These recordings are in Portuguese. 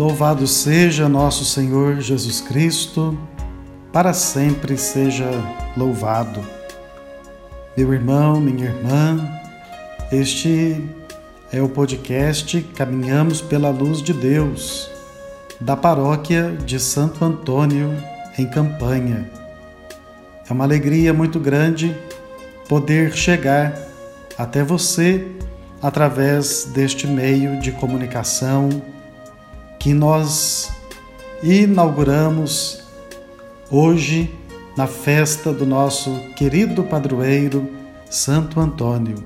Louvado seja nosso Senhor Jesus Cristo, para sempre seja louvado. Meu irmão, minha irmã, este é o podcast Caminhamos pela Luz de Deus, da paróquia de Santo Antônio, em Campanha. É uma alegria muito grande poder chegar até você através deste meio de comunicação que nós inauguramos hoje na festa do nosso querido padroeiro Santo Antônio.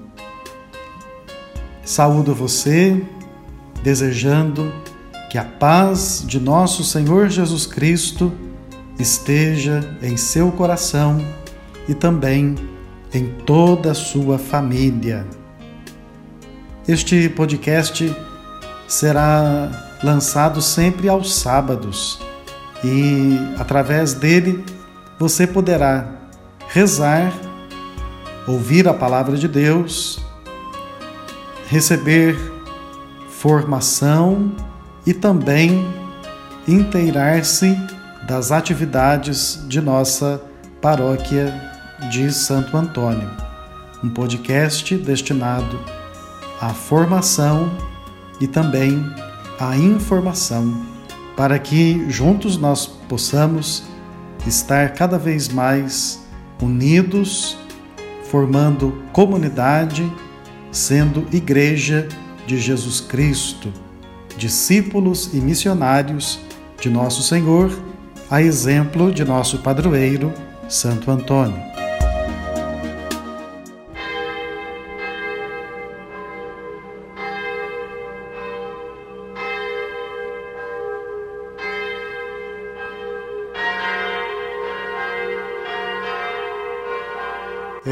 Saúdo você, desejando que a paz de nosso Senhor Jesus Cristo esteja em seu coração e também em toda a sua família. Este podcast será lançado sempre aos sábados e através dele você poderá rezar, ouvir a palavra de Deus, receber formação e também inteirar-se das atividades de nossa paróquia de Santo Antônio. Um podcast destinado à formação e também à informação, para que juntos nós possamos estar cada vez mais unidos, formando comunidade, sendo igreja de Jesus Cristo, discípulos e missionários de nosso Senhor, a exemplo de nosso padroeiro, Santo Antônio.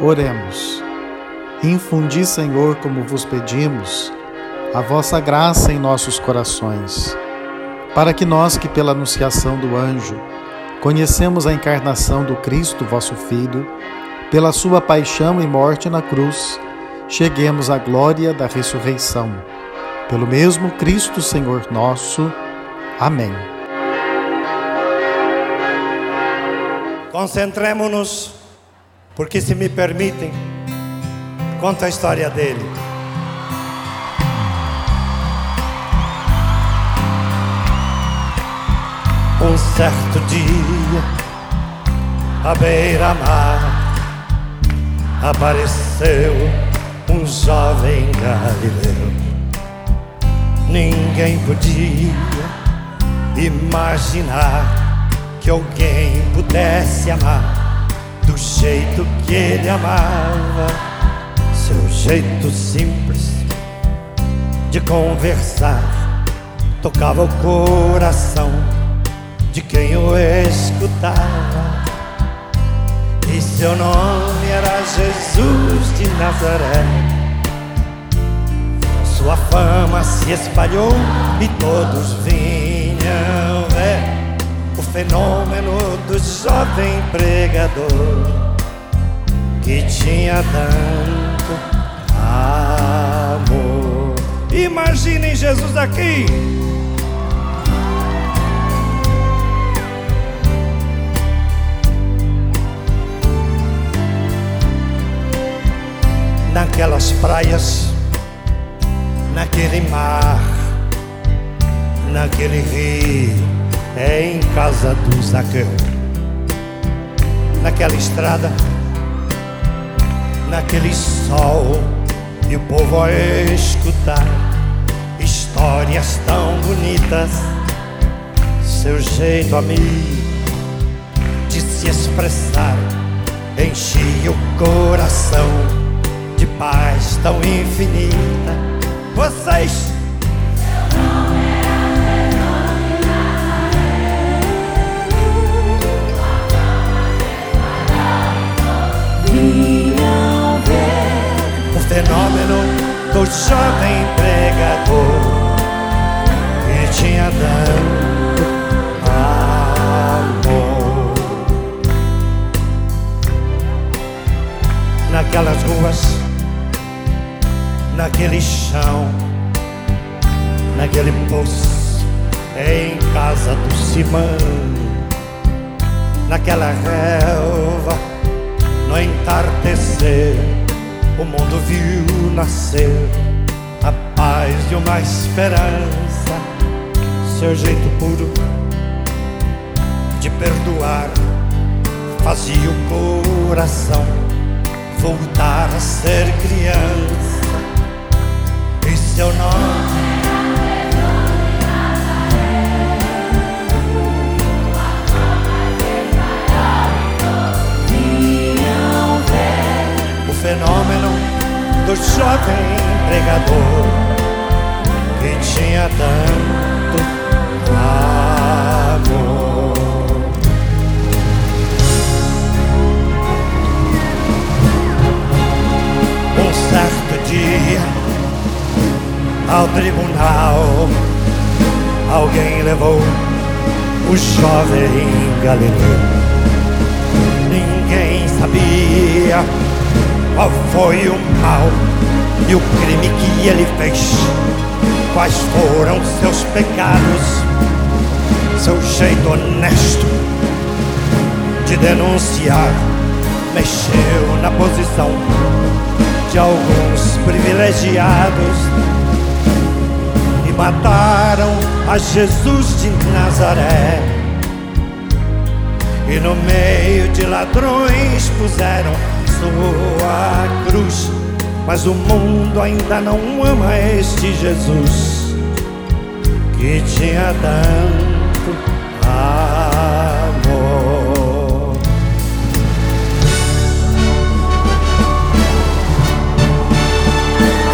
Oremos. Infundi, Senhor, como vos pedimos, a vossa graça em nossos corações, para que nós que pela anunciação do anjo conhecemos a encarnação do Cristo, vosso Filho, pela sua paixão e morte na cruz, cheguemos à glória da ressurreição. Pelo mesmo Cristo, Senhor nosso. Amém. Concentremos-nos porque, se me permitem, conta a história dele. Um certo dia, à beira-mar, apareceu um jovem galileu. Ninguém podia imaginar que alguém pudesse amar jeito que ele amava, seu jeito simples de conversar tocava o coração de quem o escutava. E seu nome era Jesus de Nazaré. Sua fama se espalhou e todos vinham ver fenômeno do jovem pregador que tinha tanto amor. Imaginem Jesus aqui. Naquelas praias, naquele mar, naquele rio é em casa do Zaqueu. Naquela estrada, naquele sol, e o povo a escutar histórias tão bonitas. Seu jeito amigo de se expressar enchia o coração de paz tão infinita. Vocês jovem pregador que tinha tanto amor. Naquelas ruas, naquele chão, naquele poço, em casa do Simão, naquela relva, no entardecer o mundo viu nascer a paz e uma esperança, seu jeito puro de perdoar fazia o coração voltar a ser criança. E seu nome fenômeno do jovem pregador que tinha tanto amor. Um certo dia, ao tribunal, alguém levou o jovem Galileu. Ninguém sabia qual foi o mal e o crime que ele fez? Quais foram seus pecados? Seu jeito honesto de denunciar mexeu na posição de alguns privilegiados e mataram a Jesus de Nazaré. E no meio de ladrões puseram sua cruz. Mas o mundo ainda não ama este Jesus que tinha tanto amor.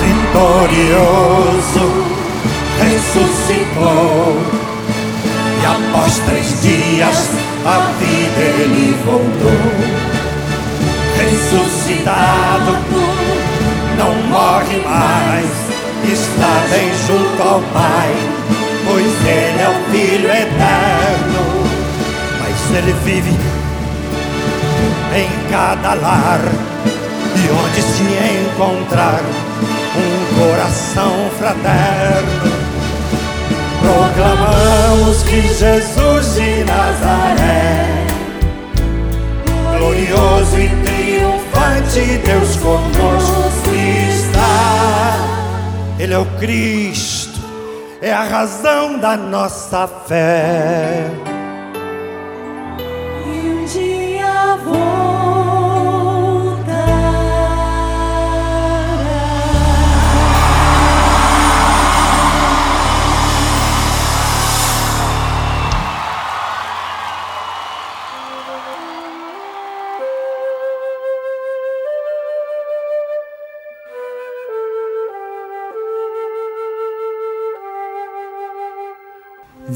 Vitorioso ressuscitou e após três dias a vida ele voltou ressuscitado, não morre mais, está bem junto ao Pai, pois Ele é o Filho eterno. Mas Ele vive em cada lar e onde se encontrar um coração fraterno. Proclamamos que Jesus de Nazaré, glorioso e triunfante Deus conosco está. Ele é o Cristo, é a razão da nossa fé.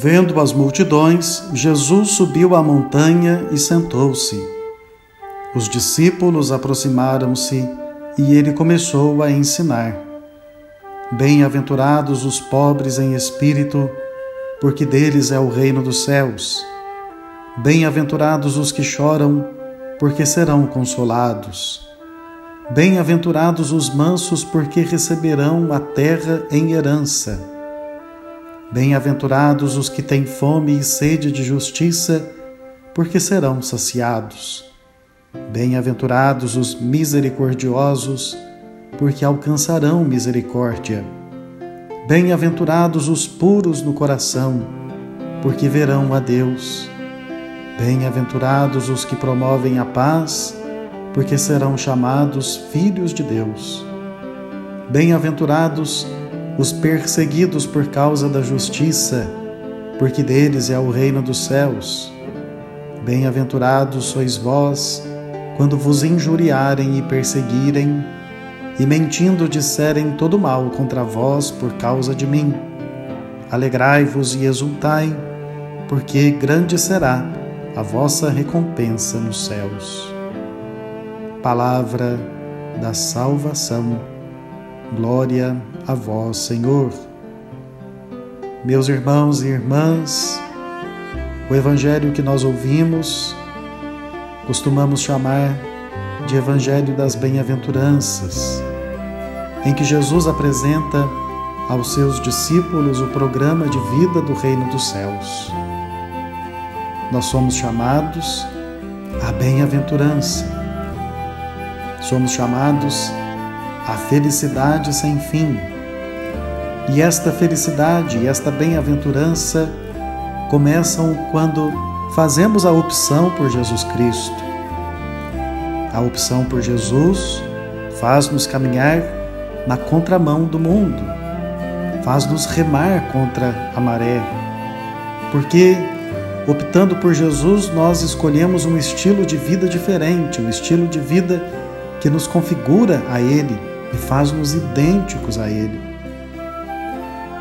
Vendo as multidões, Jesus subiu à montanha e sentou-se. Os discípulos aproximaram-se e ele começou a ensinar. Bem-aventurados os pobres em espírito, porque deles é o reino dos céus. Bem-aventurados os que choram, porque serão consolados. Bem-aventurados os mansos, porque receberão a terra em herança. Bem-aventurados os que têm fome e sede de justiça, porque serão saciados. Bem-aventurados os misericordiosos, porque alcançarão misericórdia. Bem-aventurados os puros no coração, porque verão a Deus. Bem-aventurados os que promovem a paz, porque serão chamados filhos de Deus. Bem-aventurados os perseguidos por causa da justiça, porque deles é o reino dos céus. Bem-aventurados sois vós, quando vos injuriarem e perseguirem, e mentindo disserem todo mal contra vós por causa de mim. Alegrai-vos e exultai, porque grande será a vossa recompensa nos céus. Palavra da salvação. Glória a vós, Senhor. Meus irmãos e irmãs, o evangelho que nós ouvimos costumamos chamar de Evangelho das Bem-aventuranças, em que Jesus apresenta aos seus discípulos o programa de vida do Reino dos Céus. Nós somos chamados à bem-aventurança, somos chamados à felicidade sem fim. E esta felicidade esta bem-aventurança começam quando fazemos a opção por Jesus Cristo. A opção por Jesus faz-nos caminhar na contramão do mundo, faz-nos remar contra a maré, porque optando por Jesus, nós escolhemos um estilo de vida diferente, um estilo de vida que nos configura a Ele e faz-nos idênticos a Ele.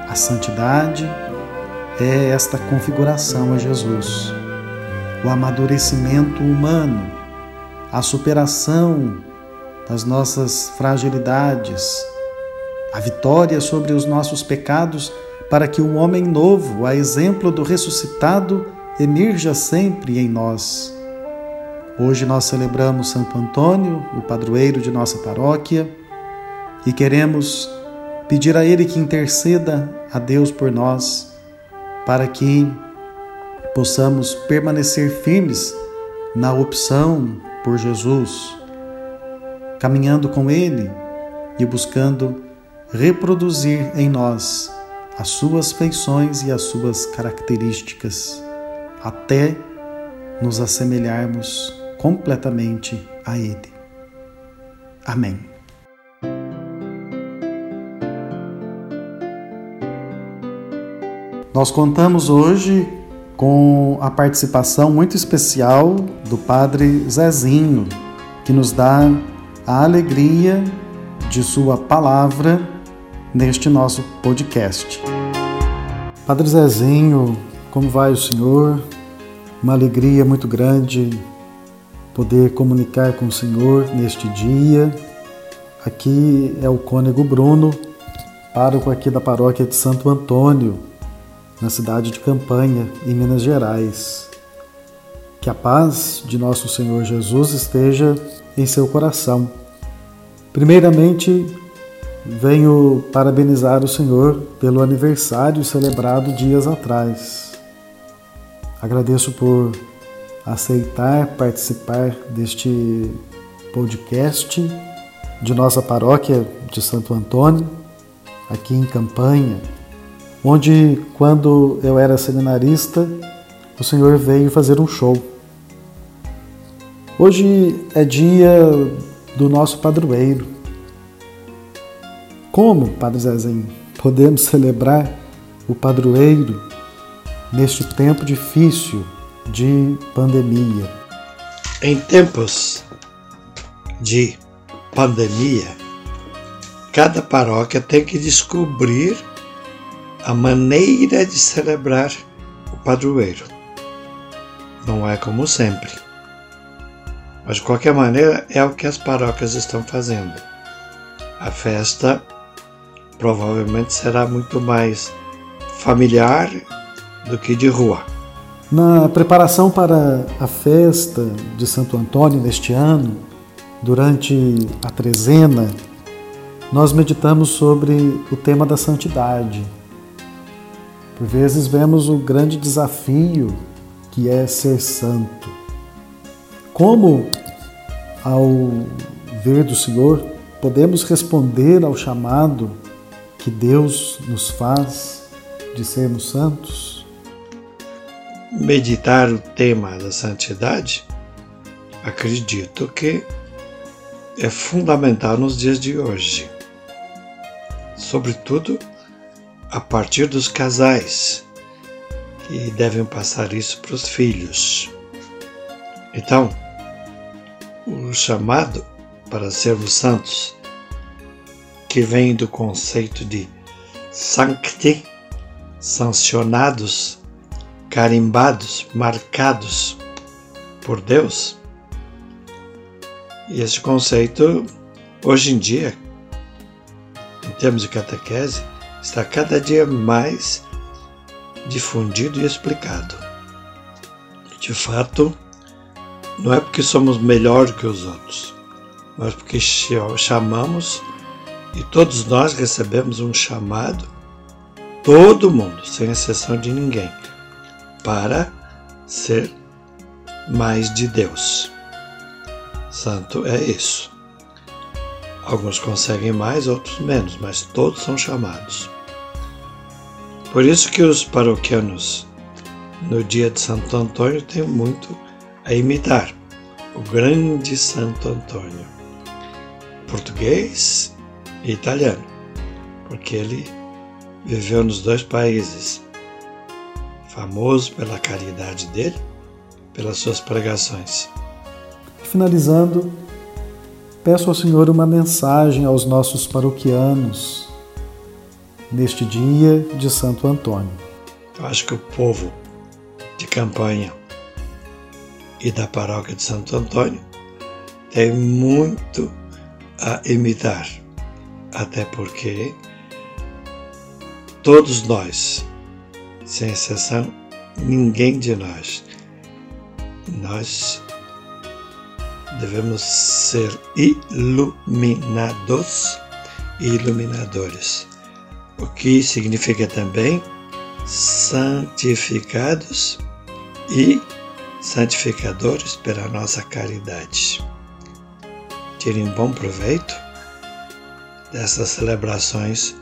A santidade é esta configuração a Jesus o amadurecimento humano, a superação das nossas fragilidades, a vitória sobre os nossos pecados, para que o um homem novo, a exemplo do ressuscitado, emerja sempre em nós. Hoje nós celebramos Santo Antônio, o padroeiro de nossa paróquia, e queremos pedir a ele que interceda a Deus por nós, para que possamos permanecer firmes na opção por Jesus, caminhando com Ele e buscando reproduzir em nós as suas feições e as suas características, até nos assemelharmos completamente a Ele. Amém. Nós contamos hoje com a participação muito especial do Padre Zezinho, que nos dá a alegria de Sua palavra neste nosso podcast. Padre Zezinho, como vai o senhor? Uma alegria muito grande poder comunicar com o senhor neste dia. Aqui é o cônego Bruno, pároco aqui da paróquia de Santo Antônio, na cidade de Campanha, em Minas Gerais. Que a paz de nosso Senhor Jesus esteja em seu coração. Primeiramente, venho parabenizar o Senhor pelo aniversário celebrado dias atrás. Agradeço por aceitar participar deste podcast de nossa paróquia de Santo Antônio, aqui em Campanha, onde, quando eu era seminarista, o Senhor veio fazer um show. Hoje é dia do nosso padroeiro. Como, Padre Zezinho, podemos celebrar o padroeiro neste tempo difícil de pandemia? Em tempos de pandemia, cada paróquia tem que descobrir a maneira de celebrar o padroeiro. Não é como sempre. Mas de qualquer maneira é o que as paróquias estão fazendo. A festa provavelmente será muito mais familiar do que de rua. Na preparação para a festa de Santo Antônio neste ano, durante a trezena, nós meditamos sobre o tema da santidade. Por vezes vemos o grande desafio que é ser santo. Como, ao ver do Senhor, podemos responder ao chamado que Deus nos faz de sermos santos? Meditar o tema da santidade, acredito que é fundamental nos dias de hoje. Sobretudo a partir dos casais que devem passar isso para os filhos. Então, o chamado para sermos santos, que vem do conceito de sancti, sancionados, carimbados, marcados por Deus. E esse conceito, hoje em dia, em termos de catequese, está cada dia mais difundido e explicado. De fato, não é porque somos melhor que os outros, mas porque chamamos e todos nós recebemos um chamado, todo mundo, sem exceção de ninguém, para ser mais de Deus. Santo é isso. Alguns conseguem mais, outros menos, mas todos são chamados. Por isso que os paroquianos no dia de Santo Antônio têm muito a imitar o grande Santo Antônio, português e italiano, porque ele viveu nos dois países, famoso pela caridade dele, pelas suas pregações. Finalizando, peço ao Senhor uma mensagem aos nossos paroquianos neste dia de Santo Antônio. Acho que o povo de campanha e da paróquia de Santo Antônio tem muito a imitar, até porque todos nós, sem exceção, ninguém de nós, nós devemos ser iluminados e iluminadores o que significa também santificados e santificadores pela nossa caridade. Tirem bom proveito dessas celebrações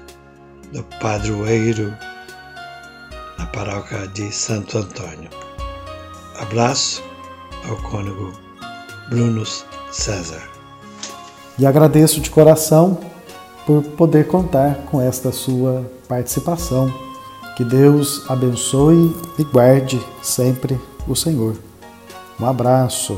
do padroeiro na paróquia de Santo Antônio. Abraço ao cônego Bruno César. E agradeço de coração por poder contar com esta sua participação. Que Deus abençoe e guarde sempre o Senhor. Um abraço.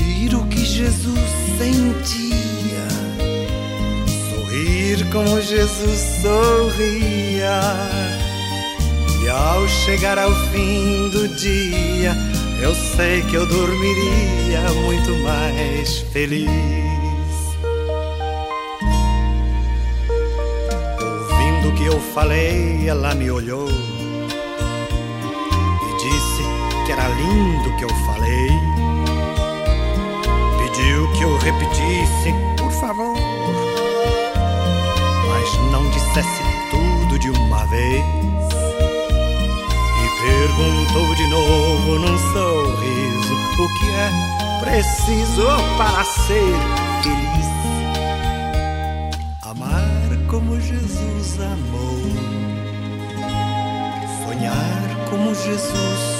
Sentir o que Jesus sentia, sorrir como Jesus sorria. E ao chegar ao fim do dia, eu sei que eu dormiria muito mais feliz. Ouvindo o que eu falei, ela me olhou e disse que era lindo o que eu falei. Que eu repetisse, por favor, mas não dissesse tudo de uma vez. E perguntou de novo num sorriso o que é preciso para ser feliz. Amar como Jesus amou, sonhar como Jesus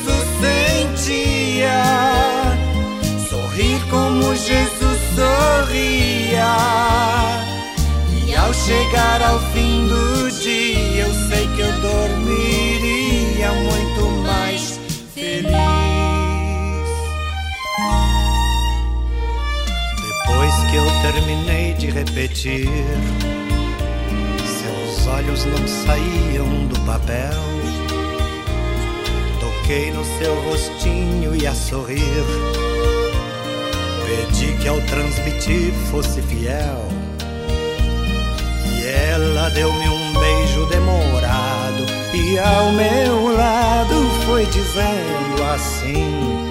sentia, sorrir como Jesus sorria. E ao chegar ao fim do dia, eu sei que eu dormiria muito mais feliz. Depois que eu terminei de repetir, seus olhos não saíam do papel. Toquei no seu rostinho e a sorrir. Pedi que ao transmitir fosse fiel. E ela deu-me um beijo demorado. E ao meu lado foi dizendo assim.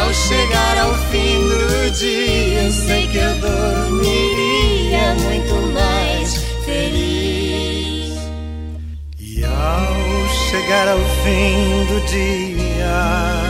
Ao chegar ao fim do dia, sei que eu dormiria muito mais feliz. E ao chegar ao fim do dia,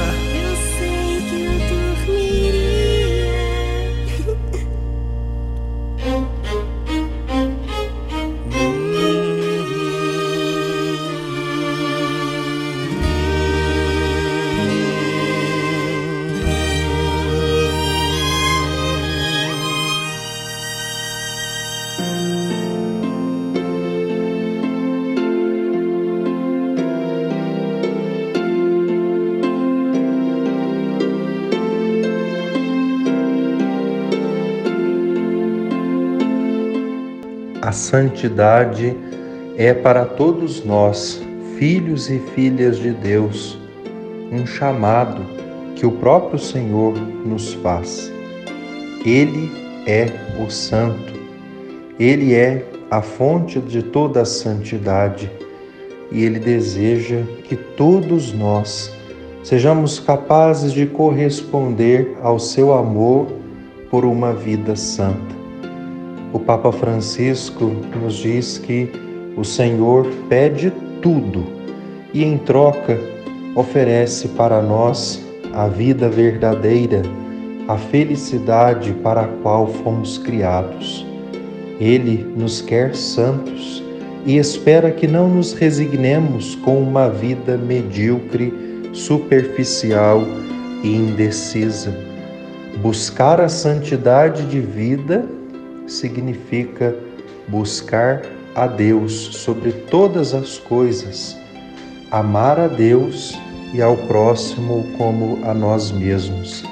santidade é para todos nós, filhos e filhas de Deus, um chamado que o próprio Senhor nos faz. Ele é o Santo, ele é a fonte de toda a santidade e ele deseja que todos nós sejamos capazes de corresponder ao seu amor por uma vida santa. O Papa Francisco nos diz que o Senhor pede tudo e, em troca, oferece para nós a vida verdadeira, a felicidade para a qual fomos criados. Ele nos quer santos e espera que não nos resignemos com uma vida medíocre, superficial e indecisa. Buscar a santidade de vida significa buscar a Deus sobre todas as coisas, amar a Deus e ao próximo como a nós mesmos.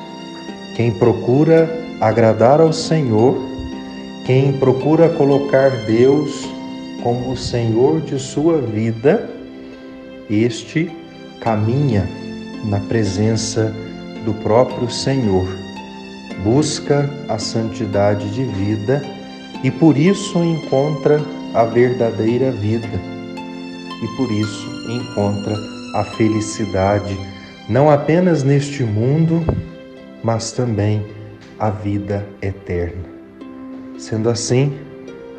Quem procura agradar ao Senhor, quem procura colocar Deus como o Senhor de sua vida, este caminha na presença do próprio Senhor, busca a santidade de vida e por isso encontra a verdadeira vida e por isso encontra a felicidade não apenas neste mundo, mas também a vida eterna. Sendo assim,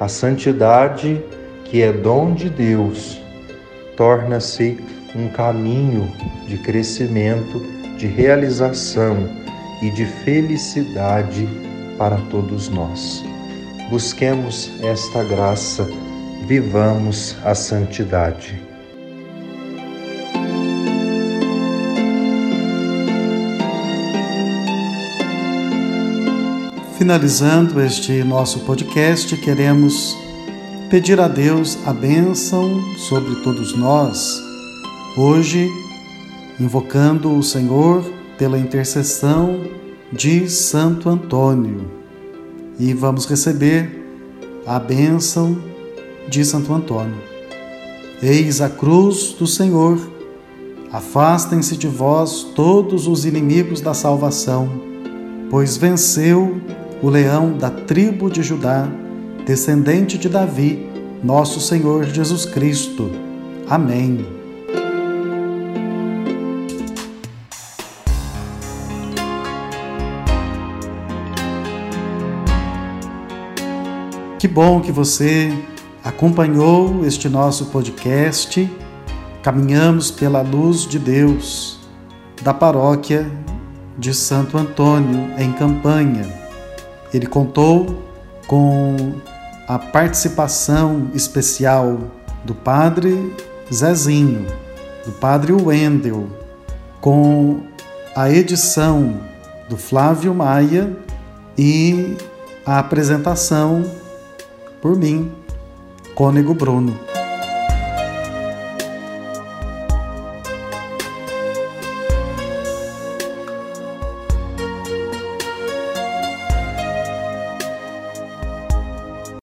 a santidade, que é dom de Deus, torna-se um caminho de crescimento, de realização e de felicidade para todos nós. Busquemos esta graça, vivamos a santidade. Finalizando este nosso podcast, queremos pedir a Deus a bênção sobre todos nós. Hoje, invocando o Senhor pela intercessão de Santo Antônio. E vamos receber a bênção de Santo Antônio. Eis a cruz do Senhor. Afastem-se de vós todos os inimigos da salvação, pois venceu o leão da tribo de Judá, descendente de Davi, nosso Senhor Jesus Cristo. Amém. Que bom que você acompanhou este nosso podcast. Caminhamos pela luz de Deus da paróquia de Santo Antônio, em Campanha. Ele contou com a participação especial do padre Zezinho, do padre Wendel, com a edição do Flávio Maia e a apresentação por mim, Cônego Bruno.